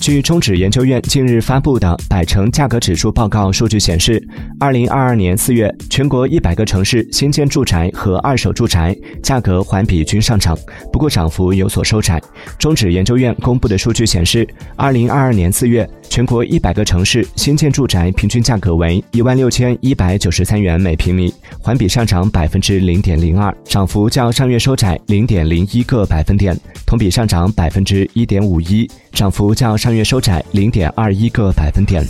据中指研究院近日发布的百城价格指数报告数据显示，二零二二年四月，全国一百个城市新建住宅和二手住宅价格环比均上涨，不过涨幅有所收窄。中指研究院公布的数据显示，二零二二年四月，全国一百个城市新建住宅平均价格为一万六千一百九十三元每平米，环比上涨百分之零点零二，涨幅较上月收窄零点零一个百分点，同比上涨百分之一点五一，涨幅较上月收窄零点二一个百分点。